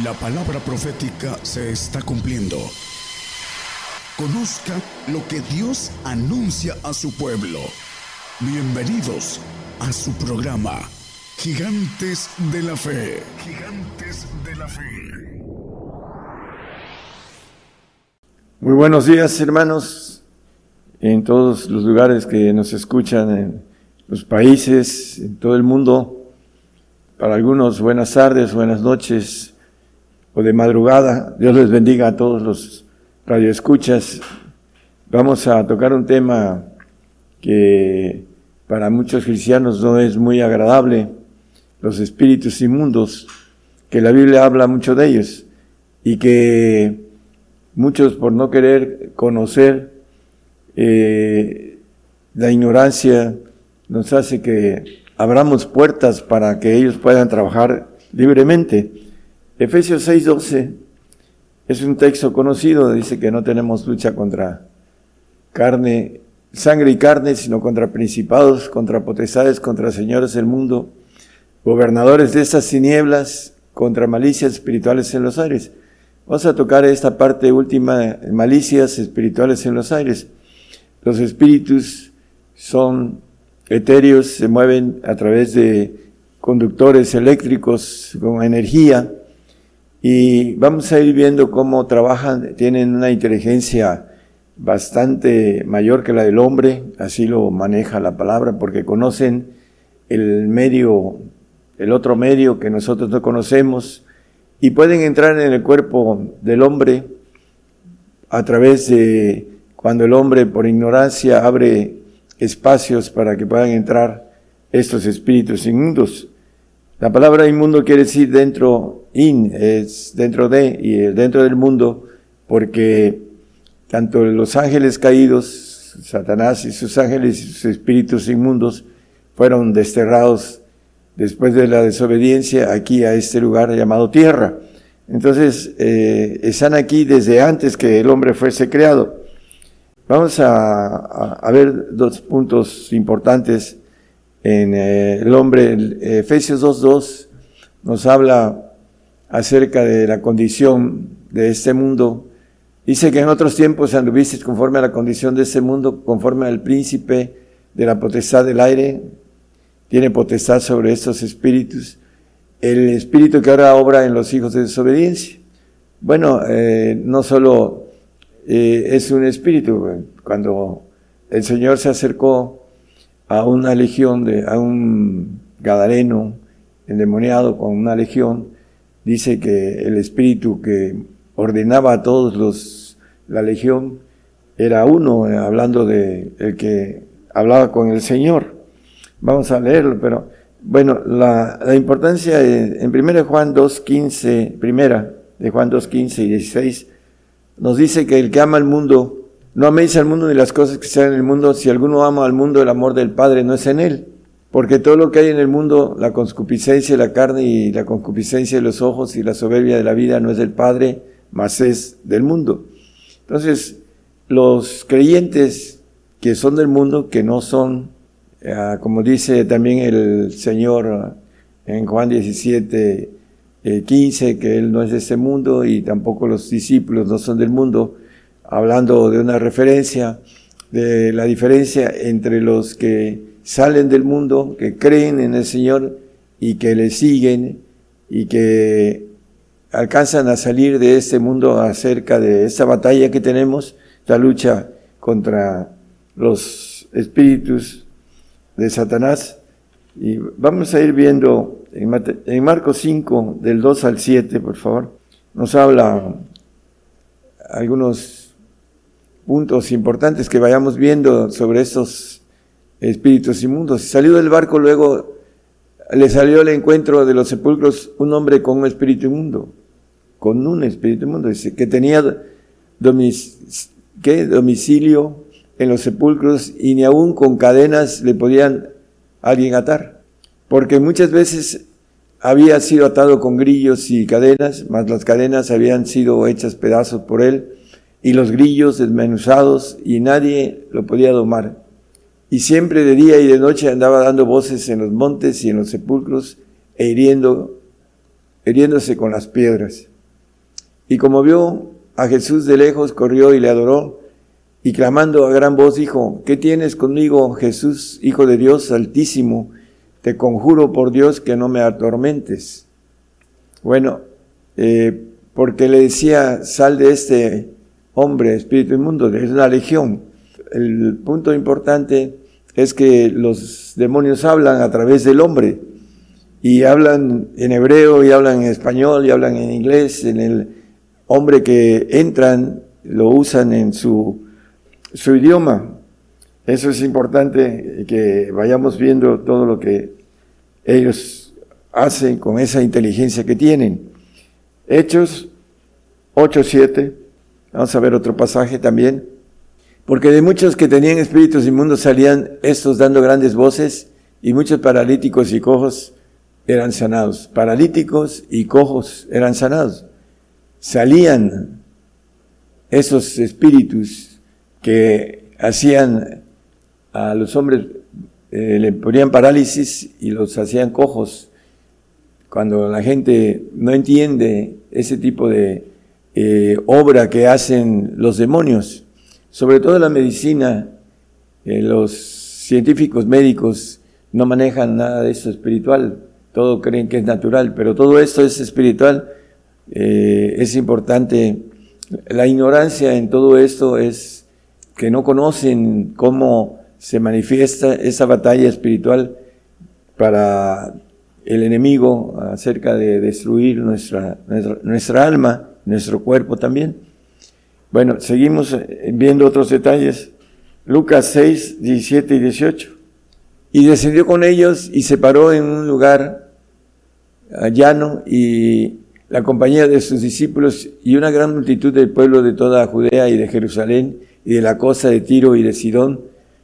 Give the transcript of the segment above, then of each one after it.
La palabra profética se está cumpliendo. Conozca lo que Dios anuncia a su pueblo. Bienvenidos a su programa, Gigantes de la Fe. Gigantes de la Fe. Muy buenos días, hermanos, en todos los lugares que nos escuchan, en los países, en todo el mundo. Para algunos, buenas tardes, buenas noches, o de madrugada. Dios les bendiga a todos los radioescuchas. Vamos a tocar un tema que para muchos cristianos no es muy agradable, los espíritus inmundos, que la Biblia habla mucho de ellos y que muchos por no querer conocer eh, la ignorancia nos hace que abramos puertas para que ellos puedan trabajar libremente. Efesios 6:12 es un texto conocido, dice que no tenemos lucha contra carne, sangre y carne, sino contra principados, contra potestades, contra señores del mundo, gobernadores de estas tinieblas, contra malicias espirituales en los aires. Vamos a tocar esta parte última, malicias espirituales en los aires. Los espíritus son etéreos, se mueven a través de conductores eléctricos con energía, y vamos a ir viendo cómo trabajan, tienen una inteligencia bastante mayor que la del hombre, así lo maneja la palabra, porque conocen el medio, el otro medio que nosotros no conocemos, y pueden entrar en el cuerpo del hombre a través de cuando el hombre por ignorancia abre espacios para que puedan entrar estos espíritus inmundos. La palabra inmundo quiere decir dentro, in, es dentro de, y dentro del mundo, porque tanto los ángeles caídos, Satanás y sus ángeles y sus espíritus inmundos, fueron desterrados después de la desobediencia aquí a este lugar llamado tierra. Entonces, eh, están aquí desde antes que el hombre fuese creado. Vamos a ver dos puntos importantes en eh, el hombre, Efesios 2.2 nos habla acerca de la condición de este mundo. Dice que en otros tiempos anduviste conforme a la condición de este mundo, conforme al príncipe de la potestad del aire, tiene potestad sobre estos espíritus, el espíritu que ahora obra en los hijos de desobediencia. Bueno, eh, no solo eh, es un espíritu, cuando el Señor se acercó a una legión, de, a un gadareno endemoniado con una legión, dice que el espíritu que ordenaba a todos los, la legión, era uno, eh, hablando de el que hablaba con el Señor. Vamos a leerlo, pero bueno, la, la importancia en 1 Juan 2.15, primera de Juan 2.15 y 16, nos dice que el que ama al mundo no améis al mundo ni las cosas que están en el mundo. Si alguno ama al mundo, el amor del Padre no es en él. Porque todo lo que hay en el mundo, la concupiscencia de la carne y la concupiscencia de los ojos y la soberbia de la vida no es del Padre, mas es del mundo. Entonces, los creyentes que son del mundo, que no son, ah, como dice también el Señor en Juan 17, 15, eh, que Él no es de este mundo y tampoco los discípulos no son del mundo, hablando de una referencia de la diferencia entre los que salen del mundo, que creen en el Señor y que le siguen y que alcanzan a salir de este mundo acerca de esta batalla que tenemos, la lucha contra los espíritus de Satanás. Y vamos a ir viendo en, Marcos 5, del 2 al 7, por favor, nos habla algunos puntos importantes que vayamos viendo sobre estos espíritus inmundos. Salió del barco, luego le salió al encuentro de los sepulcros un hombre con un espíritu inmundo, con un espíritu inmundo, dice, que tenía domicilio en los sepulcros y ni aún con cadenas le podían alguien atar, porque muchas veces había sido atado con grillos y cadenas, mas las cadenas habían sido hechas pedazos por él y los grillos desmenuzados y nadie lo podía domar. Y siempre de día y de noche andaba dando voces en los montes y en los sepulcros e hiriendo heriéndose con las piedras. Y como vio a Jesús de lejos, corrió y le adoró, y clamando a gran voz dijo, ¿qué tienes conmigo, Jesús, Hijo de Dios Altísimo? Te conjuro por Dios que no me atormentes. Bueno, eh, porque le decía, sal de este hombre, espíritu inmundo, es una legión. El punto importante es que los demonios hablan a través del hombre y hablan en hebreo y hablan en español y hablan en inglés. En el hombre que entran lo usan en su, su idioma. Eso es importante que vayamos viendo todo lo que ellos hacen con esa inteligencia que tienen. Hechos 8.7, vamos a ver otro pasaje también. Porque de muchos que tenían espíritus inmundos salían estos dando grandes voces y muchos paralíticos y cojos eran sanados. Paralíticos y cojos eran sanados. Salían esos espíritus que hacían a los hombres, eh, le ponían parálisis y los hacían cojos. Cuando la gente no entiende ese tipo de eh, obra que hacen los demonios, sobre todo la medicina, eh, los científicos médicos no manejan nada de eso espiritual, todo creen que es natural, pero todo esto es espiritual. Eh, es importante. La ignorancia en todo esto es que no conocen cómo se manifiesta esa batalla espiritual para el enemigo acerca de destruir nuestra, nuestra, nuestra alma, nuestro cuerpo también. Bueno, seguimos eh, viendo otros detalles. Lucas 6, 17 y 18. Y descendió con ellos y se paró en un lugar ah, llano y la compañía de sus discípulos y una gran multitud del pueblo de toda Judea y de Jerusalén y de la costa de Tiro y de Sidón,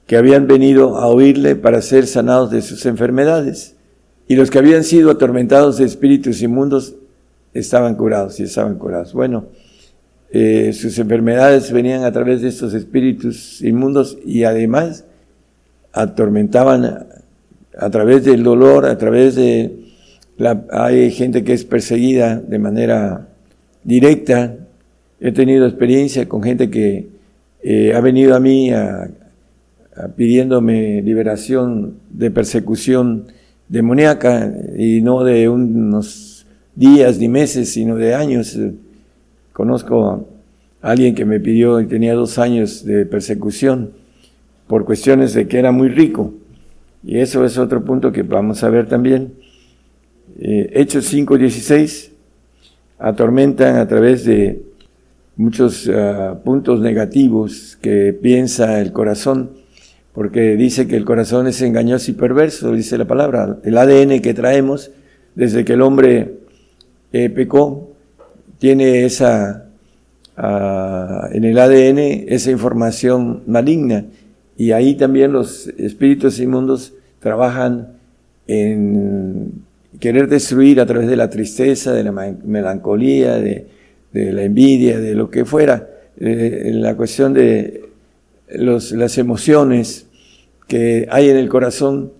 que habían venido a oírle para ser sanados de sus enfermedades. Y los que habían sido atormentados de espíritus inmundos estaban curados y estaban curados. Bueno, eh, sus enfermedades venían a través de estos espíritus inmundos y además atormentaban a, través del dolor, a través de la, hay gente que es perseguida de manera directa. He tenido experiencia con gente que eh, ha venido a mí pidiéndome liberación de persecución demoníaca y no de unos días ni meses, sino de años. Conozco a alguien que me pidió y tenía dos años de persecución por cuestiones de que era muy rico. Y eso es otro punto que vamos a ver también. Eh, Hechos 5.16 atormentan a través de muchos ah, puntos negativos que piensa el corazón, porque dice que el corazón es engañoso y perverso, dice la palabra. El ADN que traemos desde que el hombre eh, pecó tiene esa, ah, en el ADN esa información maligna y ahí también los espíritus inmundos trabajan en querer destruir a través de la tristeza, de la melancolía, de, la envidia, de lo que fuera, eh, la cuestión de las emociones que hay en el corazón,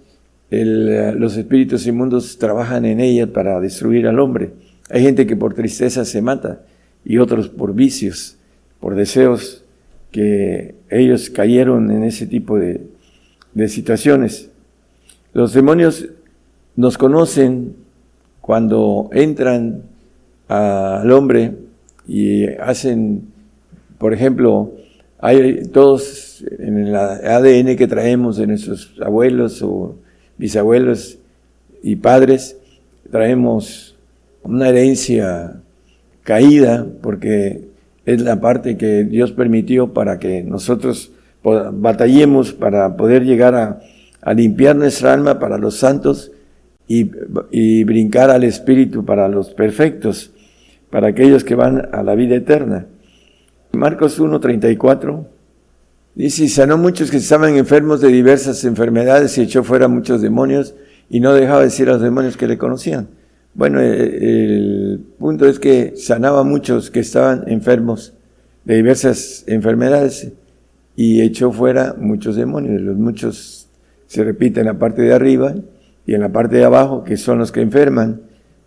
los espíritus inmundos trabajan en ellas para destruir al hombre. Hay gente que por tristeza se mata y otros por vicios, por deseos que ellos cayeron en ese tipo de, situaciones. Los demonios nos conocen cuando entran al hombre y hacen, por ejemplo, hay todos en el ADN que traemos de nuestros abuelos o bisabuelos y padres, traemos una herencia caída, porque es la parte que Dios permitió para que nosotros batallemos para poder llegar a, limpiar nuestra alma para los santos y, brincar al Espíritu para los perfectos, para aquellos que van a la vida eterna. Marcos 1.34 dice, y sanó muchos que estaban enfermos de diversas enfermedades y echó fuera muchos demonios y no dejaba decir a los demonios que le conocían. Bueno, eh, el punto es que sanaba a muchos que estaban enfermos de diversas enfermedades y echó fuera muchos demonios. Los muchos se repiten en la parte de arriba y en la parte de abajo, que son los que enferman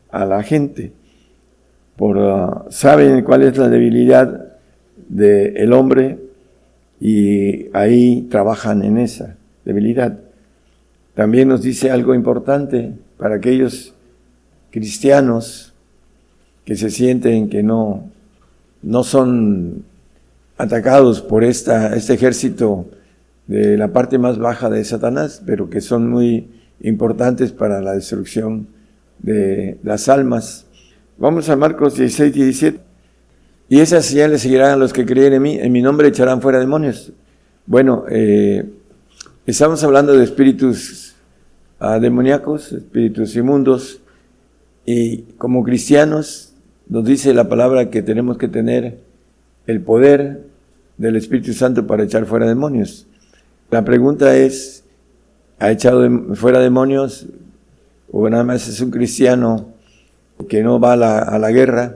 a la gente. por, ah, saben cuál es la debilidad del hombre y ahí trabajan en esa debilidad. También nos dice algo importante para aquellos cristianos que se sienten que no, no son atacados por esta, este ejército de la parte más baja de Satanás, pero que son muy importantes para la destrucción de las almas. Vamos a Marcos 16, 17. Y esas señales seguirán a los que creen en mí, en mi nombre echarán fuera demonios. Bueno, eh, estamos hablando de espíritus ah, demoníacos, espíritus inmundos, y como cristianos nos dice la palabra que tenemos que tener el poder del Espíritu Santo para echar fuera demonios. La pregunta es, ¿ha echado fuera demonios o nada más es un cristiano que no va a la, guerra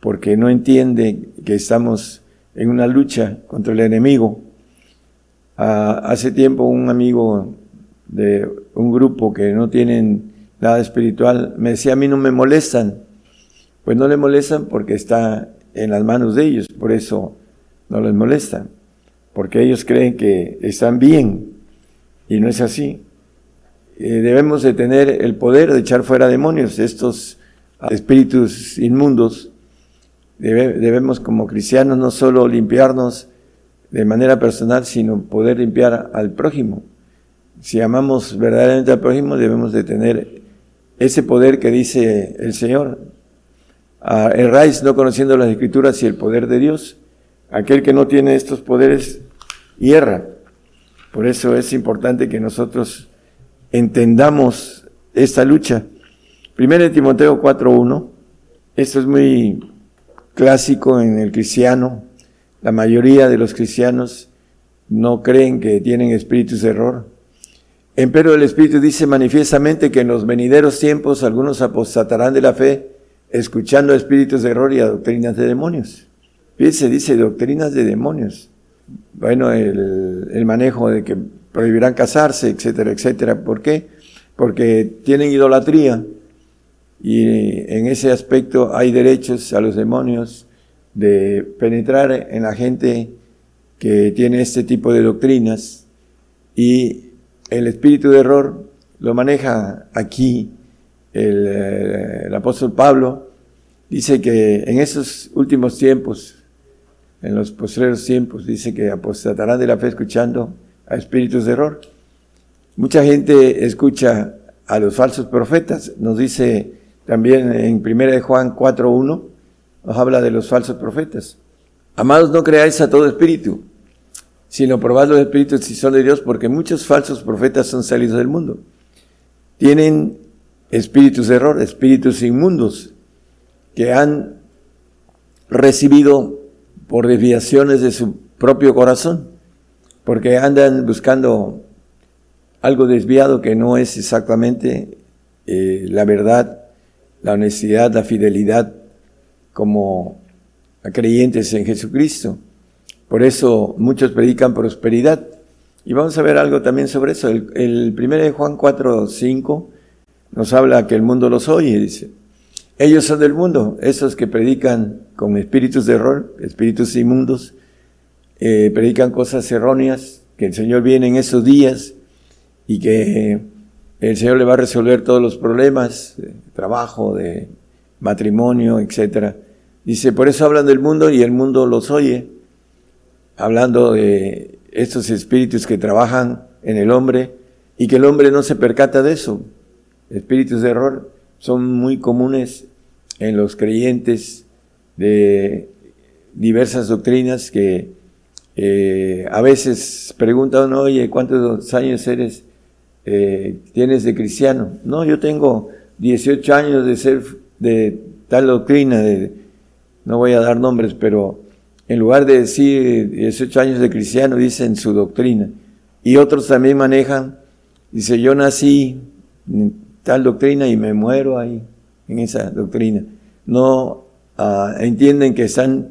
porque no entiende que estamos en una lucha contra el enemigo? Ah, hace tiempo un amigo de un grupo que no tienen nada espiritual me decía, a mí no me molestan. Pues no le molestan porque está en las manos de ellos, por eso no les molesta, porque ellos creen que están bien y no es así. Eh, debemos de tener el poder de echar fuera demonios, estos espíritus inmundos. debemos como cristianos no solo limpiarnos de manera personal, sino poder limpiar al prójimo. Si amamos verdaderamente al prójimo, debemos de tener ese poder que dice el Señor. Erráis no conociendo las escrituras y el poder de Dios. Aquel que no tiene estos poderes hierra. Por eso es importante que nosotros entendamos esta lucha. Primero Timoteo 4.1, esto es muy clásico en el cristiano. La mayoría de los cristianos no creen que tienen espíritus de error. Empero el Espíritu dice manifiestamente que en los venideros tiempos algunos apostatarán de la fe, escuchando espíritus de error y a doctrinas de demonios. Fíjense, dice doctrinas de demonios. Bueno, el, manejo de que prohibirán casarse, etcétera, etcétera. ¿Por qué? Porque tienen idolatría y en ese aspecto hay derechos a los demonios de penetrar en la gente que tiene este tipo de doctrinas y el espíritu de error lo maneja aquí el, eh, el apóstol Pablo. Dice que en esos últimos tiempos en los postreros tiempos, dice que apostatarán de la fe escuchando a espíritus de error. Mucha gente escucha a los falsos profetas, nos dice también en 1 Juan 4.1, nos habla de los falsos profetas. Amados, no creáis a todo espíritu, sino probad los espíritus si son de Dios, porque muchos falsos profetas son salidos del mundo. Tienen espíritus de error, espíritus inmundos, que han recibido por desviaciones de su propio corazón, porque andan buscando algo desviado que no es exactamente eh, la verdad, la honestidad, la fidelidad como creyentes en Jesucristo. Por eso muchos predican prosperidad. Y vamos a ver algo también sobre eso. El, el primero de Juan 4, 5 nos habla que el mundo los oye, dice. Ellos son del mundo, esos que predican con espíritus de error, espíritus inmundos, eh, predican cosas erróneas, que el Señor viene en esos días y que el Señor le va a resolver todos los problemas, trabajo, de matrimonio, etc. Dice, por eso hablan del mundo y el mundo los oye, hablando de estos espíritus que trabajan en el hombre y que el hombre no se percata de eso. Espíritus de error son muy comunes en los creyentes de diversas doctrinas que eh, a veces preguntan, oye, ¿cuántos años eres, eh, tienes de cristiano? No, yo tengo 18 años de ser de tal doctrina, de, no voy a dar nombres, pero en lugar de decir 18 años de cristiano, dicen su doctrina. Y otros también manejan, dice, yo nací tal doctrina y me muero ahí, en esa doctrina. No ah, entienden que están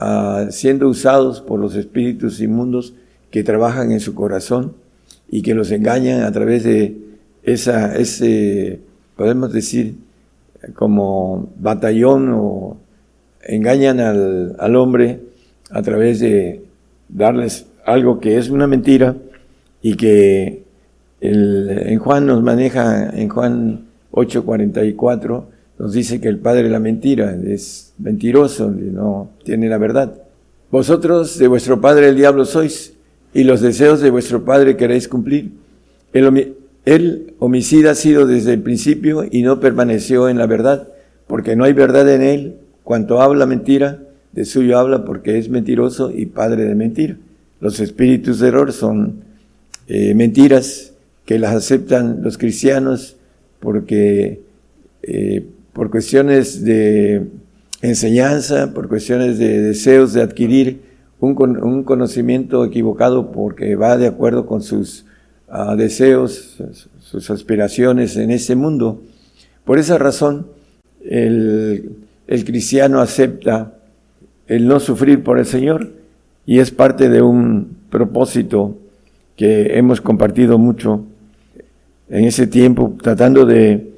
ah, siendo usados por los espíritus inmundos que trabajan en su corazón y que los engañan a través de esa, ese, podemos decir, como batallón o engañan al, al hombre a través de darles algo que es una mentira y que en Juan nos maneja, en Juan 8:44, nos dice que el padre de la mentira es mentiroso, no tiene la verdad. Vosotros de vuestro padre el diablo sois, y los deseos de vuestro padre queréis cumplir. El, el homicida ha sido desde el principio y no permaneció en la verdad, porque no hay verdad en él. Cuanto habla mentira, de suyo habla porque es mentiroso y padre de mentira. Los espíritus de error son eh, mentiras que las aceptan los cristianos porque eh, por cuestiones de enseñanza, por cuestiones de deseos de adquirir un, un conocimiento equivocado porque va de acuerdo con sus uh, deseos, sus aspiraciones en ese mundo. Por esa razón, el, el cristiano acepta el no sufrir por el Señor. Y es parte de un propósito que hemos compartido mucho en ese tiempo, tratando de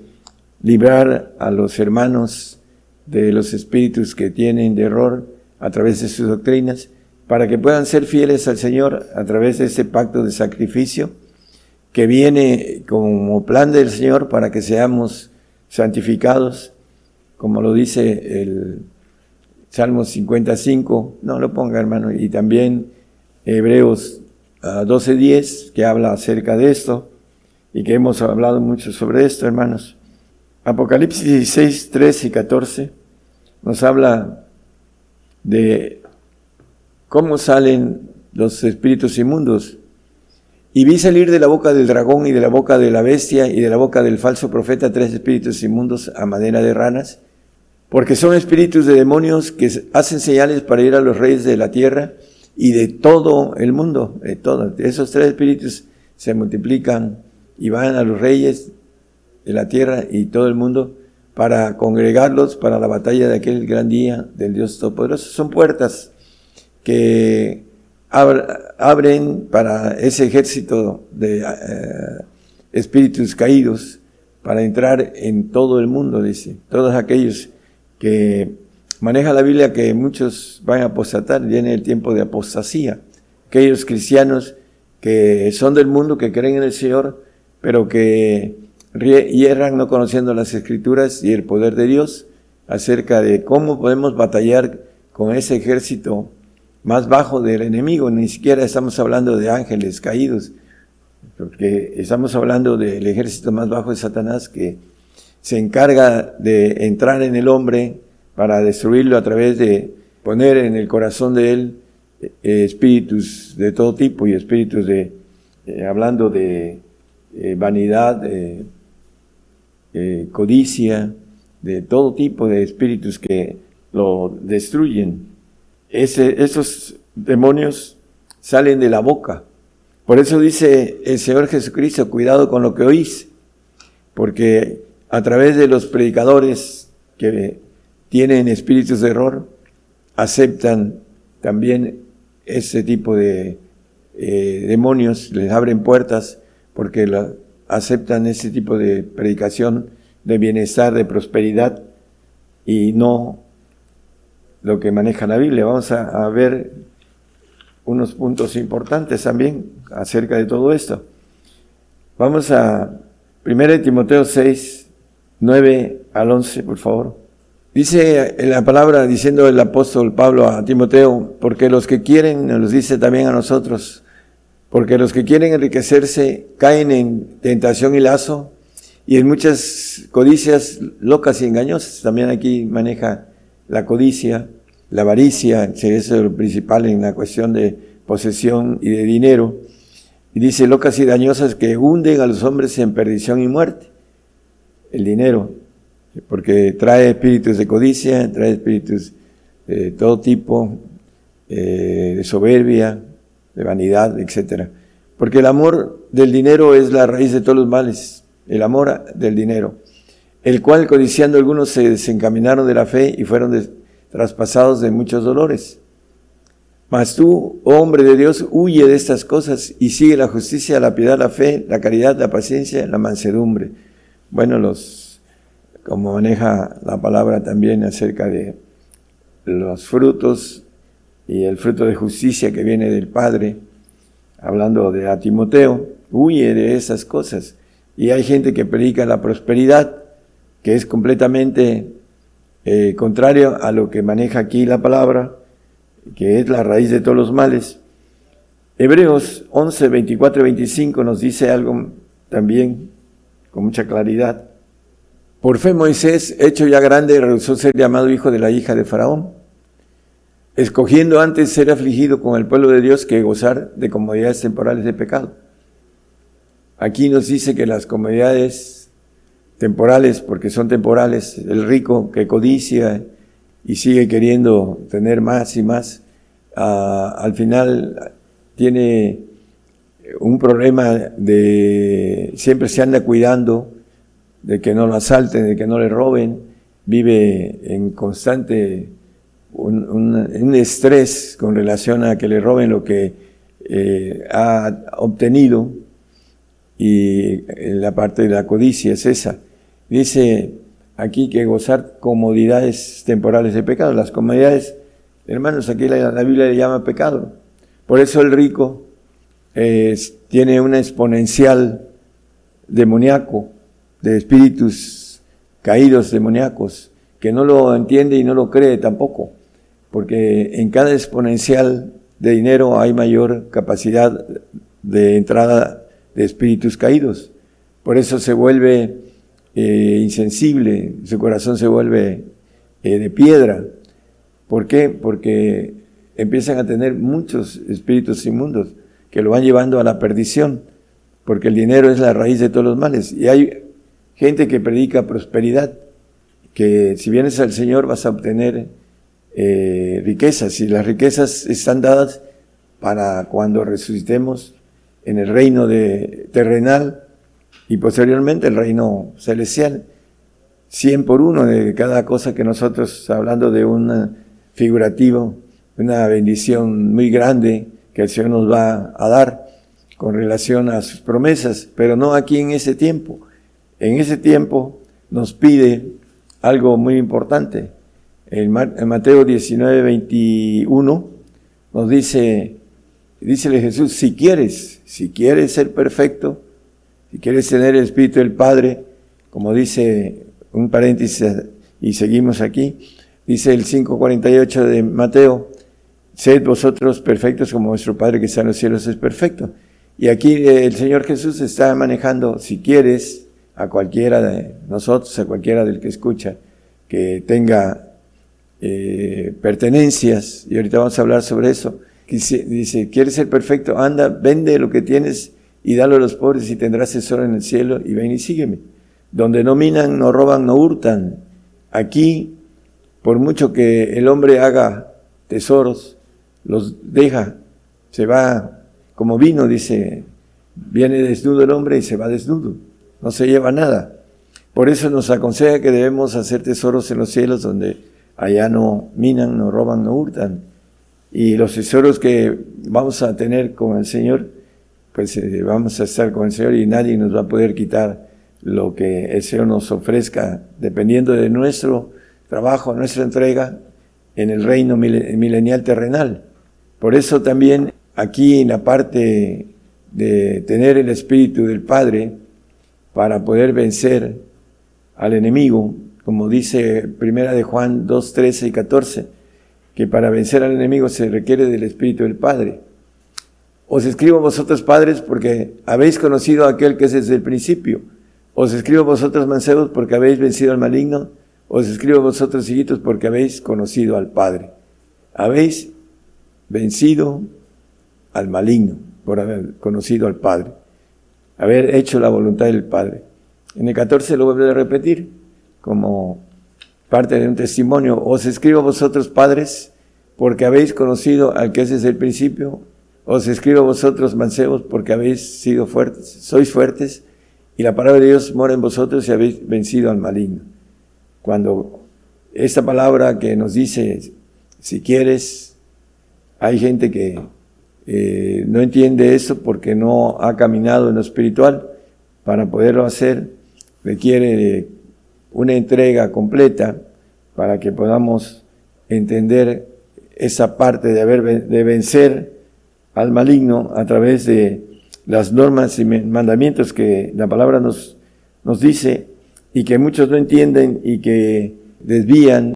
librar a los hermanos de los espíritus que tienen de error a través de sus doctrinas, para que puedan ser fieles al Señor a través de ese pacto de sacrificio que viene como plan del Señor para que seamos santificados, como lo dice el Salmo 55, no lo ponga hermano, y también Hebreos 12.10, ah, que habla acerca de esto, y que hemos hablado mucho sobre esto, hermanos. Apocalipsis 16, 13 y 14 nos habla de cómo salen los espíritus inmundos. Y vi salir de la boca del dragón y de la boca de la bestia y de la boca del falso profeta tres espíritus inmundos a manera de ranas porque son espíritus de demonios que hacen señales para ir a los reyes de la tierra y de todo el mundo. Esos tres espíritus se multiplican y van a los reyes de la tierra y todo el mundo para congregarlos para la batalla de aquel gran día del Dios Todopoderoso. Son puertas que abren para ese ejército de eh, espíritus caídos para entrar en todo el mundo, dice. Todos aquellos que maneja la Biblia que muchos van a apostatar, viene el tiempo de apostasía. Aquellos cristianos que son del mundo, que creen en el Señor, pero que hierran no conociendo las escrituras y el poder de Dios acerca de cómo podemos batallar con ese ejército más bajo del enemigo. Ni siquiera estamos hablando de ángeles caídos, porque estamos hablando del ejército más bajo de Satanás que se encarga de entrar en el hombre para destruirlo a través de poner en el corazón de él eh, espíritus de todo tipo y espíritus de, eh, hablando de eh, vanidad, codicia, de todo tipo de espíritus que lo destruyen. Esos demonios salen de la boca. Por eso dice el Señor Jesucristo, cuidado con lo que oís, porque a través de los predicadores que tienen espíritus de error, aceptan también ese tipo de eh, demonios, les abren puertas porque aceptan ese tipo de predicación de bienestar, de prosperidad y no lo que maneja la Biblia. Vamos a, a ver unos puntos importantes también acerca de todo esto. Vamos a 1 Timoteo 6, 9 al 11, por favor. Dice en la palabra, diciendo el apóstol Pablo a Timoteo, porque los que quieren, nos dice también a nosotros, porque los que quieren enriquecerse caen en tentación y lazo y en muchas codicias locas y engañosas. También aquí maneja la codicia, la avaricia, eso es lo principal en la cuestión de posesión y de dinero. Y dice locas y dañosas que hunden a los hombres en perdición y muerte el dinero, porque trae espíritus de codicia, trae espíritus de todo tipo, eh, de soberbia, de vanidad, etc. Porque el amor del dinero es la raíz de todos los males, el amor del dinero, el cual codiciando algunos se desencaminaron de la fe y fueron traspasados de muchos dolores. Mas tú, oh hombre de Dios, huye de estas cosas y sigue la justicia, la piedad, la fe, la caridad, la paciencia, la mansedumbre bueno, los como maneja la palabra también acerca de los frutos y el fruto de justicia que viene del Padre, hablando de a Timoteo, huye de esas cosas. Y hay gente que predica la prosperidad, que es completamente eh, contrario a lo que maneja aquí la palabra, que es la raíz de todos los males. Hebreos 11, 24 y 25 nos dice algo también con mucha claridad. Por fe Moisés, hecho ya grande, rehusó ser llamado hijo de la hija de Faraón, escogiendo antes ser afligido con el pueblo de Dios que gozar de comodidades temporales de pecado. Aquí nos dice que las comodidades temporales, porque son temporales, el rico que codicia y sigue queriendo tener más y más, ah, al final tiene un problema de siempre se anda cuidando de que no lo asalten, de que no le roben, vive en constante un, estrés con relación a que le roben lo que eh, ha obtenido y la parte de la codicia es esa. Dice aquí que gozar comodidades temporales de pecado. Las comodidades, hermanos, aquí la, Biblia le llama pecado. Por eso el rico tiene una exponencial demoníaco de espíritus caídos demoníacos, que no lo entiende y no lo cree tampoco, porque en cada exponencial de dinero hay mayor capacidad de entrada de espíritus caídos. Por eso se vuelve eh, insensible, su corazón se vuelve eh, de piedra. ¿Por qué? Porque empiezan a tener muchos espíritus inmundos que lo van llevando a la perdición, porque el dinero es la raíz de todos los males. Y hay gente que predica prosperidad, que si vienes al Señor vas a obtener eh, riquezas y las riquezas están dadas para cuando resucitemos en el reino terrenal y posteriormente el reino celestial. Cien por uno de cada cosa que nosotros, hablando de un figurativo, una bendición muy grande que el Señor nos va a dar con relación a sus promesas, pero no aquí en ese tiempo en ese tiempo nos pide algo muy importante. En Mateo 19, 21 nos dice, dícele Jesús, si quieres, si quieres ser perfecto, si quieres tener el Espíritu del Padre, como dice un paréntesis y seguimos aquí, dice el 5.48 de Mateo, sed vosotros perfectos como vuestro Padre que está en los cielos es perfecto. Y aquí el Señor Jesús está manejando, si quieres, a cualquiera de nosotros, a cualquiera del que escucha, que tenga eh, pertenencias, y ahorita vamos a hablar sobre eso. Dice, dice, ¿quieres ser perfecto? Anda, vende lo que tienes y dalo a los pobres y tendrás tesoro en el cielo y ven y sígueme. Donde no minan, no roban, no hurtan. Aquí, por mucho que el hombre haga tesoros, los deja, se va como vino, dice, viene desnudo el hombre y se va desnudo no se lleva nada. Por eso nos aconseja que debemos hacer tesoros en los cielos donde allá no minan, no roban, no hurtan. Y los tesoros que vamos a tener con el Señor, pues eh, vamos a estar con el Señor y nadie nos va a poder quitar lo que el Señor nos ofrezca, dependiendo de nuestro trabajo, nuestra entrega en el reino milenial terrenal. Por eso también aquí en la parte de tener el Espíritu del Padre, para poder vencer al enemigo, como dice Primera de Juan 2, 13 y 14, que para vencer al enemigo se requiere del Espíritu del Padre. Os escribo vosotros padres porque habéis conocido a aquel que es desde el principio. Os escribo vosotros mancebos porque habéis vencido al maligno. Os escribo vosotros hijitos porque habéis conocido al Padre. Habéis vencido al maligno por haber conocido al Padre haber hecho la voluntad del Padre. En el 14 lo vuelve a repetir como parte de un testimonio. Os escribo a vosotros padres porque habéis conocido al que es desde el principio. Os escribo a vosotros mancebos porque habéis sido fuertes, sois fuertes y la palabra de Dios mora en vosotros y habéis vencido al maligno. Cuando esta palabra que nos dice, si quieres, hay gente que eh, no entiende eso porque no ha caminado en lo espiritual. Para poderlo hacer requiere una entrega completa para que podamos entender esa parte de haber de vencer al maligno a través de las normas y mandamientos que la palabra nos, nos dice y que muchos no entienden y que desvían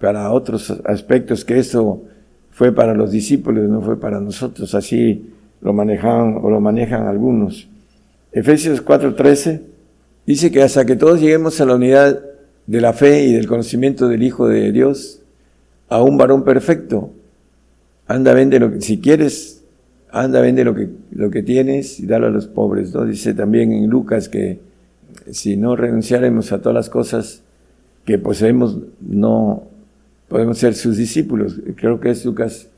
para otros aspectos que eso fue para los discípulos, no fue para nosotros, así lo manejaban o lo manejan algunos. Efesios 4:13 dice que hasta que todos lleguemos a la unidad de la fe y del conocimiento del Hijo de Dios, a un varón perfecto, anda, vende lo que, si quieres, anda, vende lo que, lo que tienes y dalo a los pobres, ¿no? Dice también en Lucas que si no renunciáramos a todas las cosas que poseemos, no podemos ser sus discípulos. Creo que es Lucas,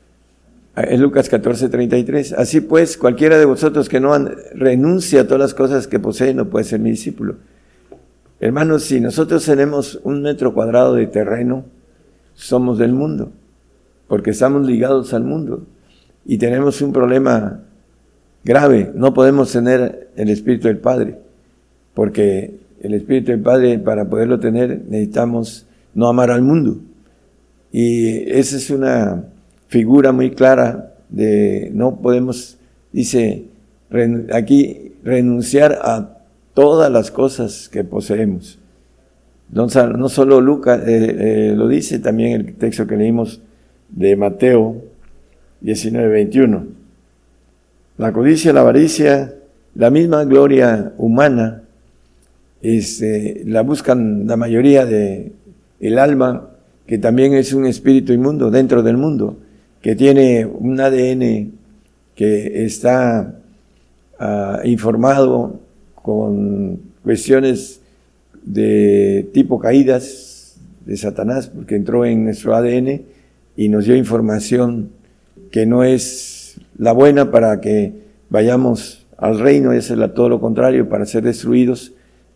es Lucas 14, 33. Así pues, cualquiera de vosotros que no renuncia a todas las cosas que posee no puede ser mi discípulo. Hermanos, si nosotros tenemos un metro cuadrado de terreno, somos del mundo, porque estamos ligados al mundo y tenemos un problema grave. No podemos tener el Espíritu del Padre, porque el Espíritu del Padre, para poderlo tener, necesitamos no amar al mundo. Y esa es una figura muy clara de no podemos, dice aquí, renunciar a todas las cosas que poseemos. No, solo Lucas eh, eh, lo dice, también el texto que leímos de Mateo 19, 21. La codicia, la avaricia, la misma gloria humana, este, la buscan la mayoría de el alma, que también es un espíritu inmundo dentro del mundo, que tiene un ADN que está ah, informado con cuestiones de tipo caídas de Satanás, porque entró en nuestro ADN y nos dio información que no es la buena para que vayamos al reino, es todo lo contrario, para ser destruidos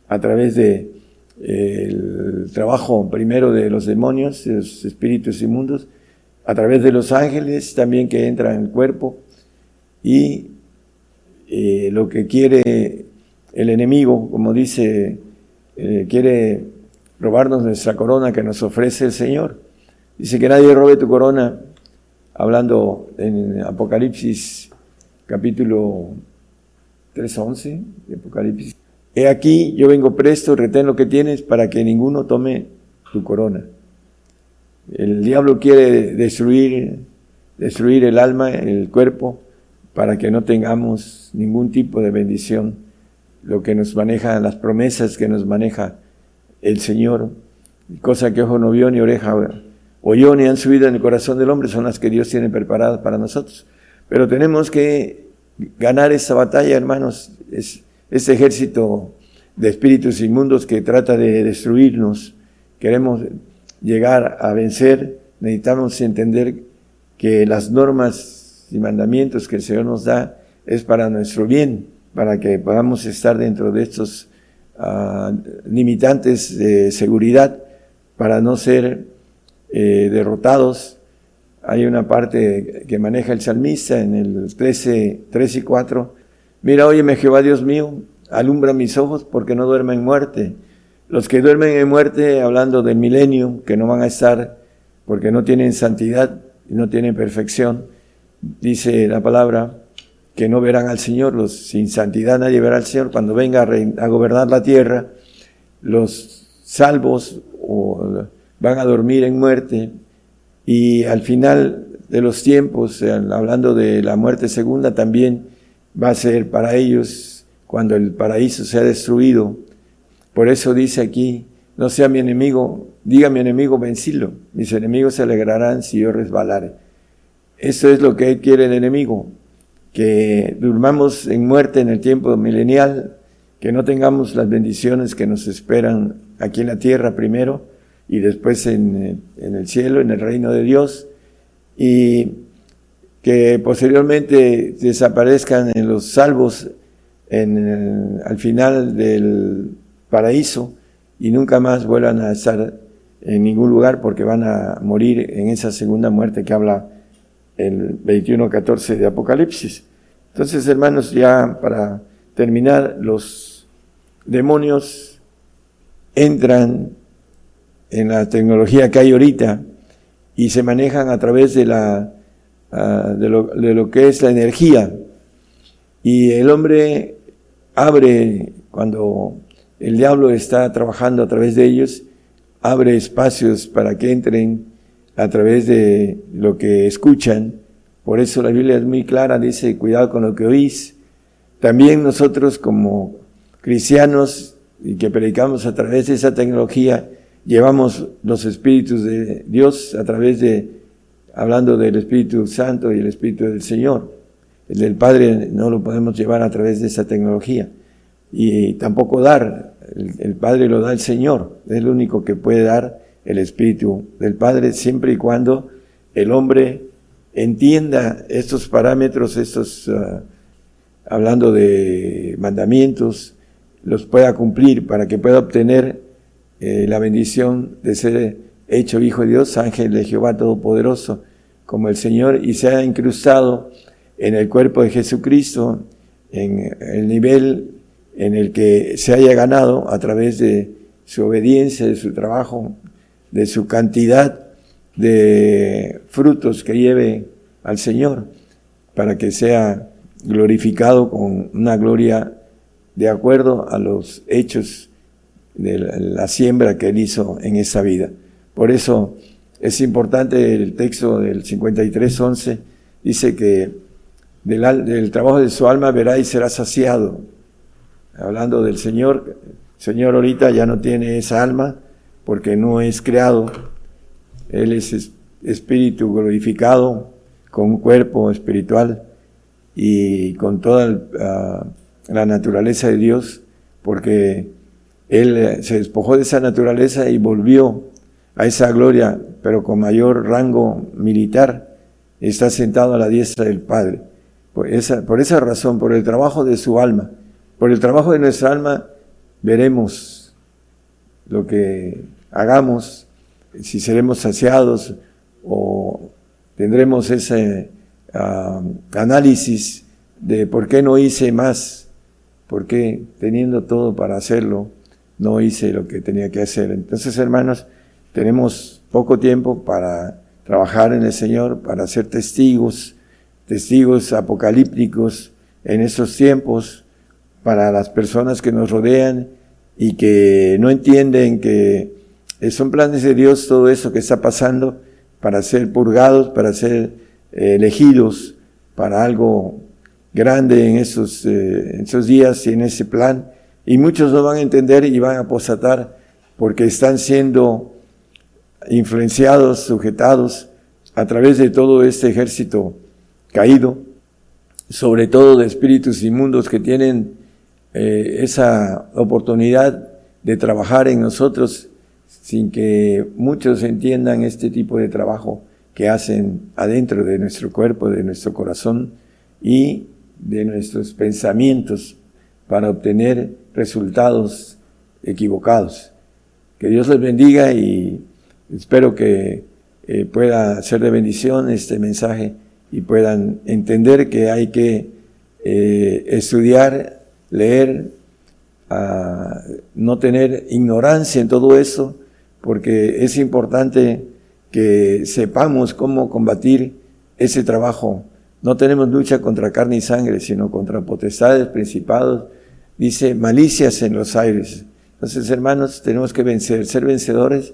a través de el trabajo primero de los demonios, de los espíritus inmundos, a través de los ángeles también que entran en el cuerpo y eh, lo que quiere el enemigo, como dice, eh, quiere robarnos nuestra corona que nos ofrece el Señor. Dice que nadie robe tu corona, hablando en Apocalipsis capítulo 3.11 de Apocalipsis. He aquí, yo vengo presto, retén lo que tienes para que ninguno tome tu corona. El diablo quiere destruir, destruir el alma, el cuerpo, para que no tengamos ningún tipo de bendición lo que nos maneja, las promesas que nos maneja el Señor, cosa que ojo no vio ni oreja oyó ni han subido en el corazón del hombre, son las que Dios tiene preparadas para nosotros. Pero tenemos que ganar esa batalla, hermanos, es ese ejército de espíritus inmundos que trata de destruirnos. Queremos llegar a vencer, necesitamos entender que las normas y mandamientos que el Señor nos da es para nuestro bien, para que podamos estar dentro de estos ah, limitantes de seguridad, para no ser eh, derrotados. Hay una parte que maneja el salmista en el 13, 3 y 4. Mira, óyeme Jehová Dios mío, alumbra mis ojos porque no duermen en muerte. Los que duermen en muerte, hablando del milenio, que no van a estar porque no tienen santidad y no tienen perfección, dice la palabra, que no verán al Señor, los sin santidad nadie verá al Señor. Cuando venga a, gobernar la tierra, los salvos van a dormir en muerte. Y al final de los tiempos, hablando de la muerte segunda, también va a ser para ellos cuando el paraíso sea destruido. Por eso dice aquí, no sea mi enemigo, diga mi enemigo vencilo, mis enemigos se alegrarán si yo resbalare. Eso es lo que quiere el enemigo, que durmamos en muerte en el tiempo milenial, que no tengamos las bendiciones que nos esperan aquí en la tierra primero y después en, el cielo, en el reino de Dios, y que posteriormente desaparezcan en los salvos en al final del paraíso y nunca más vuelvan a estar en ningún lugar porque van a morir en esa segunda muerte que habla el 21.14 de Apocalipsis. Entonces, hermanos, ya para terminar, los demonios entran en la tecnología que hay ahorita y se manejan a través de, la, ah, de, lo, de lo que es la energía. Y el hombre abre, cuando el diablo está trabajando a través de ellos, abre espacios para que entren a través de lo que escuchan. Por eso la Biblia es muy clara, dice, cuidado con lo que oís. También nosotros como cristianos y que predicamos a través de esa tecnología, llevamos los espíritus de Dios a través de, hablando del Espíritu Santo y el Espíritu del Señor. El del Padre no lo podemos llevar a través de esa tecnología. Y tampoco dar, el, Padre lo da el Señor, es el único que puede dar el Espíritu del Padre siempre y cuando el hombre entienda estos parámetros, estos, ah, hablando de mandamientos, los pueda cumplir para que pueda obtener eh, la bendición de ser hecho hijo de Dios, ángel de Jehová Todopoderoso, como el Señor, y se ha incrustado en el cuerpo de Jesucristo, en el nivel en el que se haya ganado a través de su obediencia, de su trabajo, de su cantidad de frutos que lleve al Señor, para que sea glorificado con una gloria de acuerdo a los hechos de la siembra que él hizo en esa vida. Por eso es importante el texto del 53.11, dice que del, trabajo de su alma verá y será saciado. Hablando del Señor, el Señor ahorita ya no tiene esa alma porque no es creado. Él es espíritu glorificado con un cuerpo espiritual y con toda ah, la naturaleza de Dios, porque Él se despojó de esa naturaleza y volvió a esa gloria, pero con mayor rango militar, está sentado a la diestra del Padre. Por esa, razón, por el trabajo de su alma, por el trabajo de nuestra alma, veremos lo que hagamos, si seremos saciados o tendremos ese ah, análisis de por qué no hice más, por qué teniendo todo para hacerlo, no hice lo que tenía que hacer. Entonces, hermanos, tenemos poco tiempo para trabajar en el Señor, para ser testigos testigos apocalípticos en esos tiempos para las personas que nos rodean y que no entienden que son planes de Dios todo eso que está pasando para ser purgados, para ser eh, elegidos para algo grande en esos, eh, en esos días y en ese plan. Y muchos no van a entender y van a apostatar porque están siendo influenciados, sujetados a través de todo este ejército caído, sobre todo de espíritus inmundos que tienen eh, esa oportunidad de trabajar en nosotros sin que muchos entiendan este tipo de trabajo que hacen adentro de nuestro cuerpo, de nuestro corazón y de nuestros pensamientos para obtener resultados equivocados. Que Dios les bendiga y espero que eh, pueda ser de bendición este mensaje y puedan entender que hay que eh, estudiar, leer, no tener ignorancia en todo eso, porque es importante que sepamos cómo combatir ese trabajo. No tenemos lucha contra carne y sangre, sino contra potestades, principados, dice malicias en los aires. Entonces, hermanos, tenemos que vencer, ser vencedores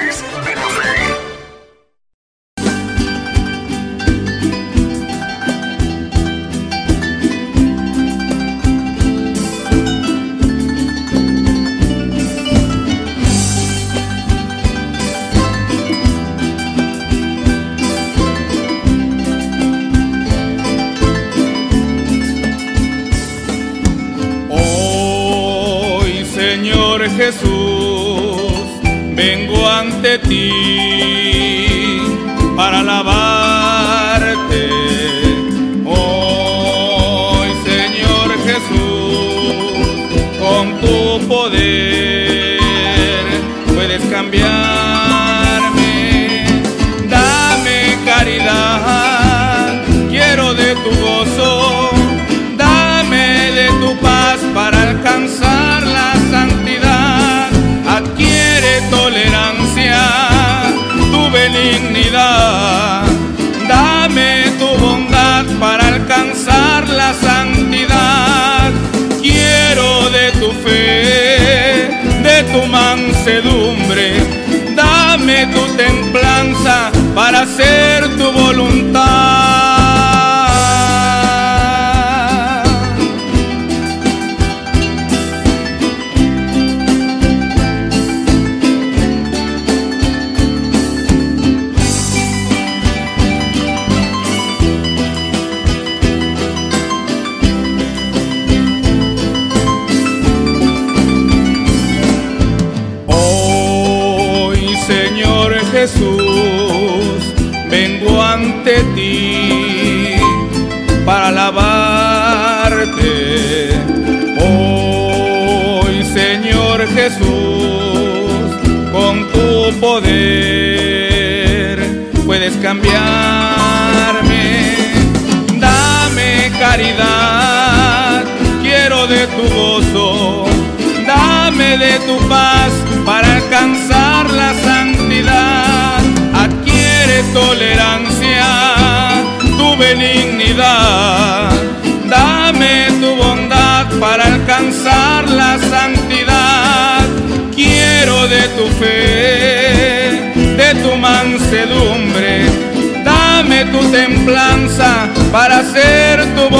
dame tu templanza para ser templanza para ser tu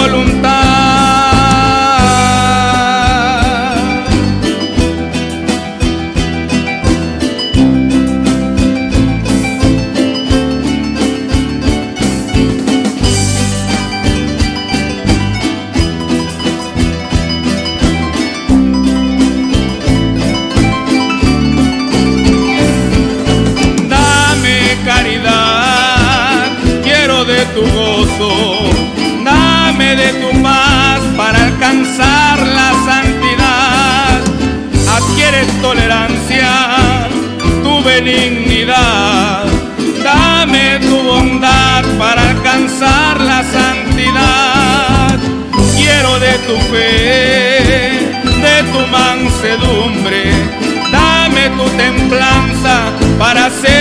nascer.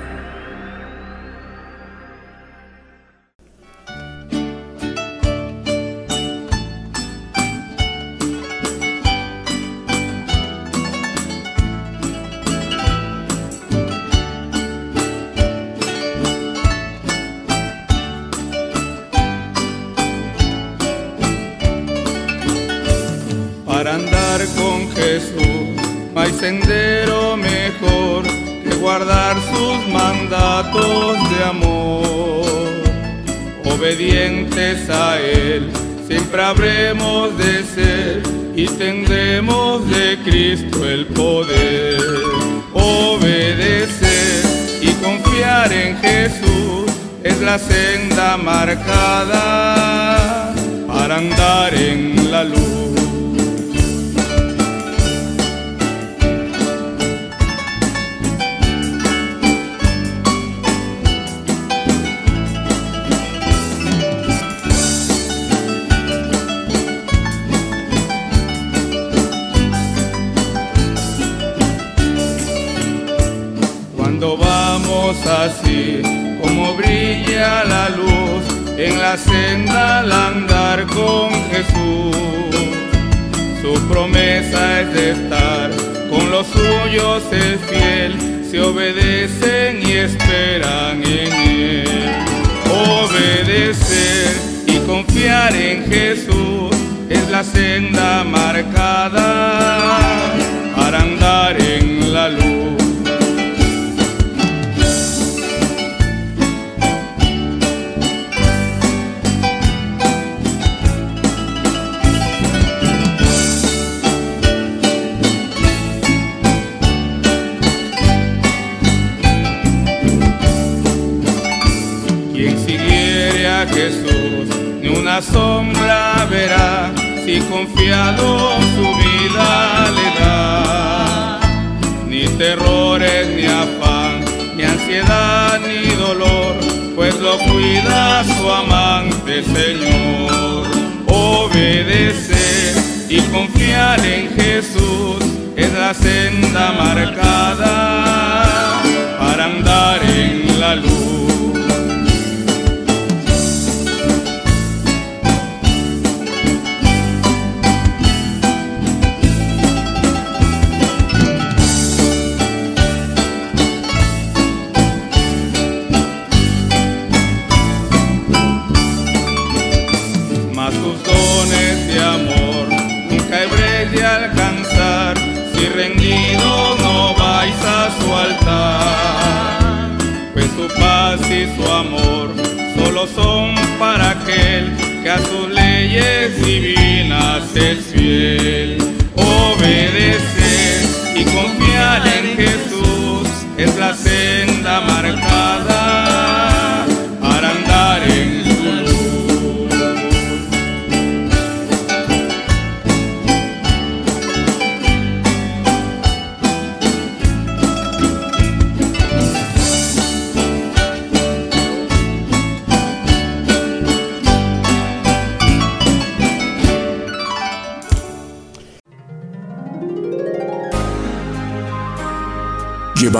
Obedientes a Él siempre habremos de ser y tendremos de Cristo el poder. Obedecer y confiar en Jesús es la senda marcada para andar en la luz. Al andar con Jesús. Su promesa es de estar con los suyos es fiel, se obedecen y esperan en Él. Obedecer y confiar en Jesús es la senda marcada para andar en la luz. Jesús, ni una sombra verá, si confiado su vida le da. Ni terrores, ni afán, ni ansiedad, ni dolor, pues lo cuida su amante Señor. Obedecer y confiar en Jesús es la senda marcada para andar en la luz. Amor solo son para aquel que a sus leyes divinas es fiel. Obedecer y confiar en Jesús es la senda marcada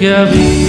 gabi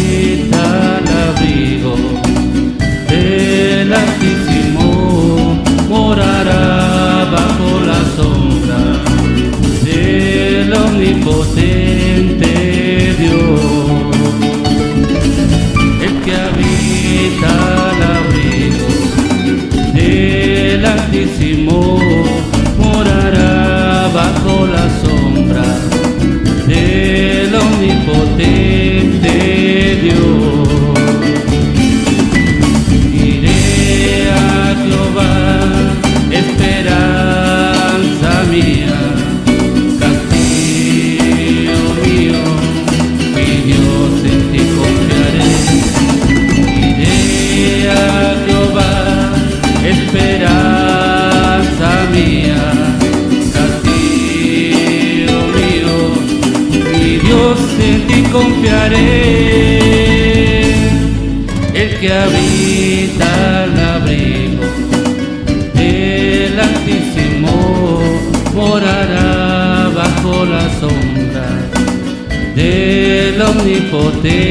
que habita el abrigo del Altísimo morará bajo la sombra del Omnipotente.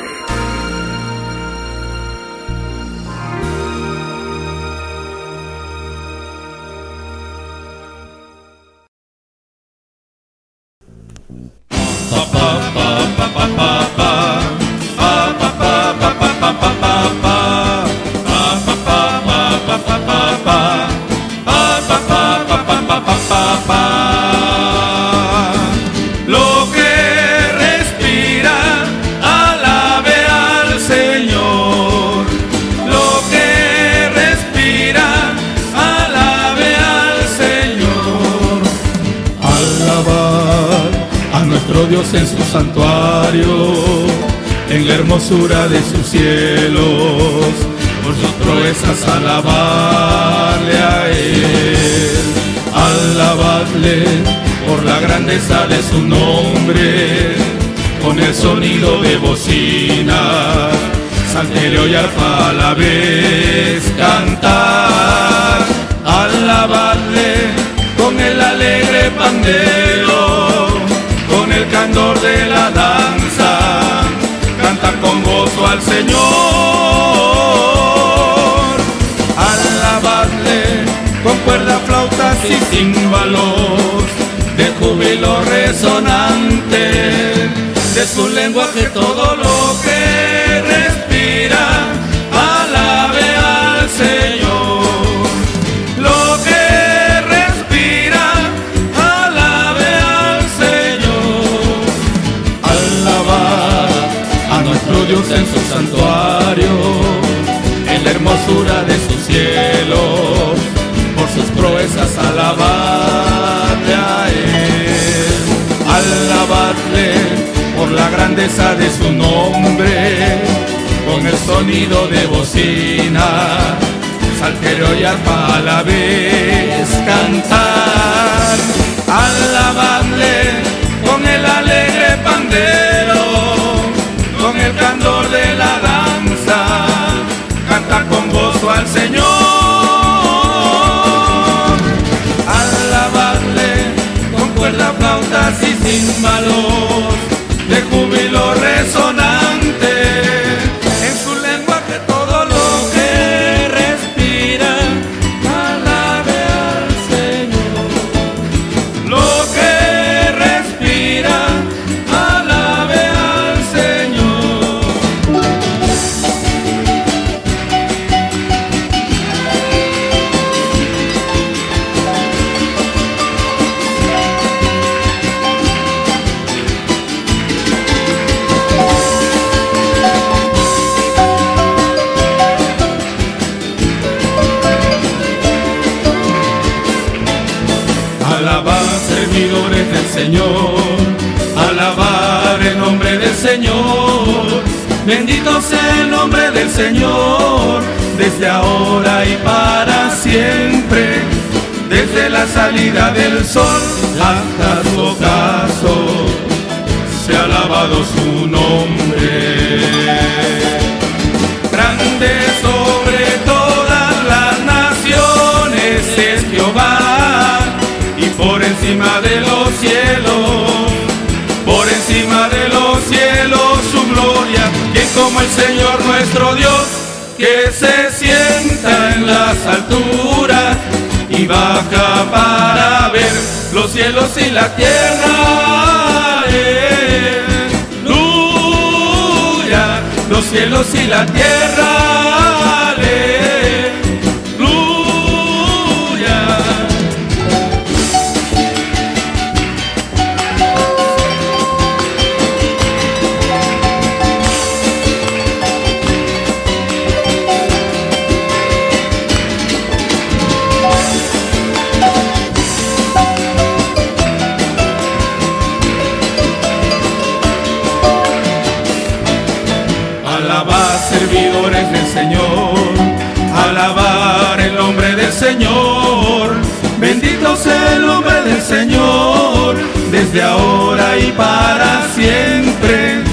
Su lenguaje todo de su nombre, con el sonido de bocina saltero y arpa a la vez cantar, alabadle con el alegre pandero, con el candor de la danza, canta con gozo al Señor, alabadle con cuerda, flautas y címbalos, de Señor, desde ahora y para siempre, desde la salida del sol hasta su ocaso, se ha alabado su nombre como el Señor nuestro Dios, que se sienta en las alturas y baja para ver los cielos y la tierra. Los cielos y la tierra. Desde ahora y para siempre,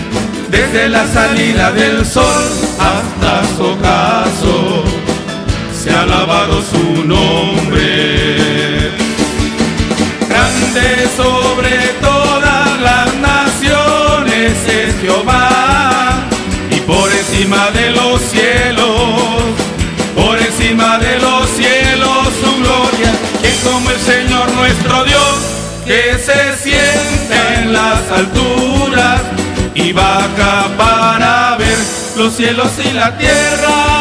desde la salida del sol hasta su ocaso, se ha alabado su nombre. Grande sobre todas las naciones es Jehová y por encima de los cielos, por encima de los cielos su gloria, quien como el Señor nuestro Dios, que sienta las alturas y baja para ver los cielos y la tierra.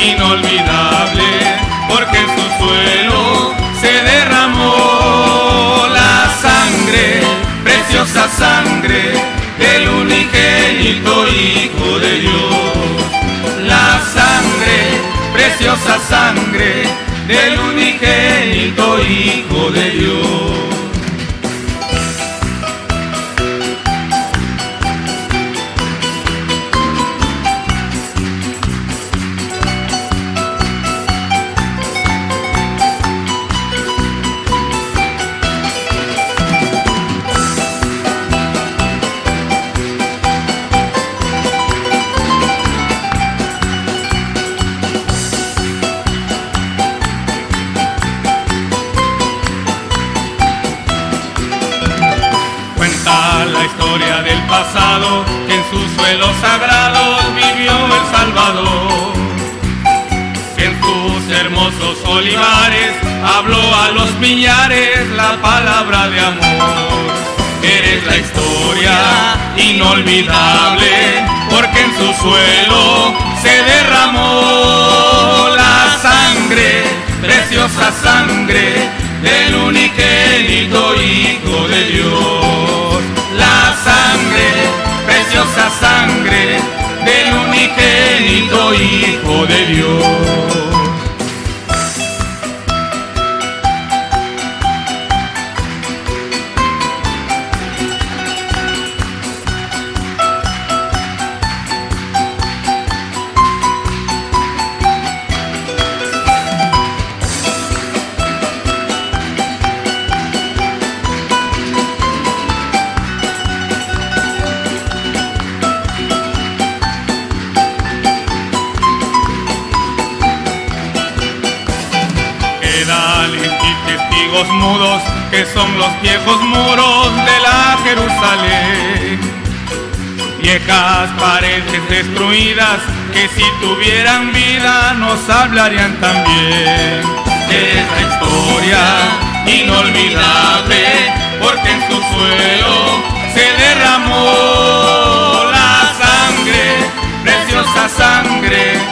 Inolvidable, porque en su suelo se derramó la sangre, preciosa sangre del unigénito Hijo de Dios. La sangre, preciosa sangre del unigénito Hijo de Dios. Inolvidable, porque en su suelo se derramó la sangre, preciosa sangre del unigénito Hijo de Dios. La sangre preciosa sangre del unigénito Hijo de Dios. Que son los viejos muros de la Jerusalén. Viejas paredes destruidas que si tuvieran vida nos hablarían también. Es la historia inolvidable porque en su suelo se derramó la sangre, preciosa sangre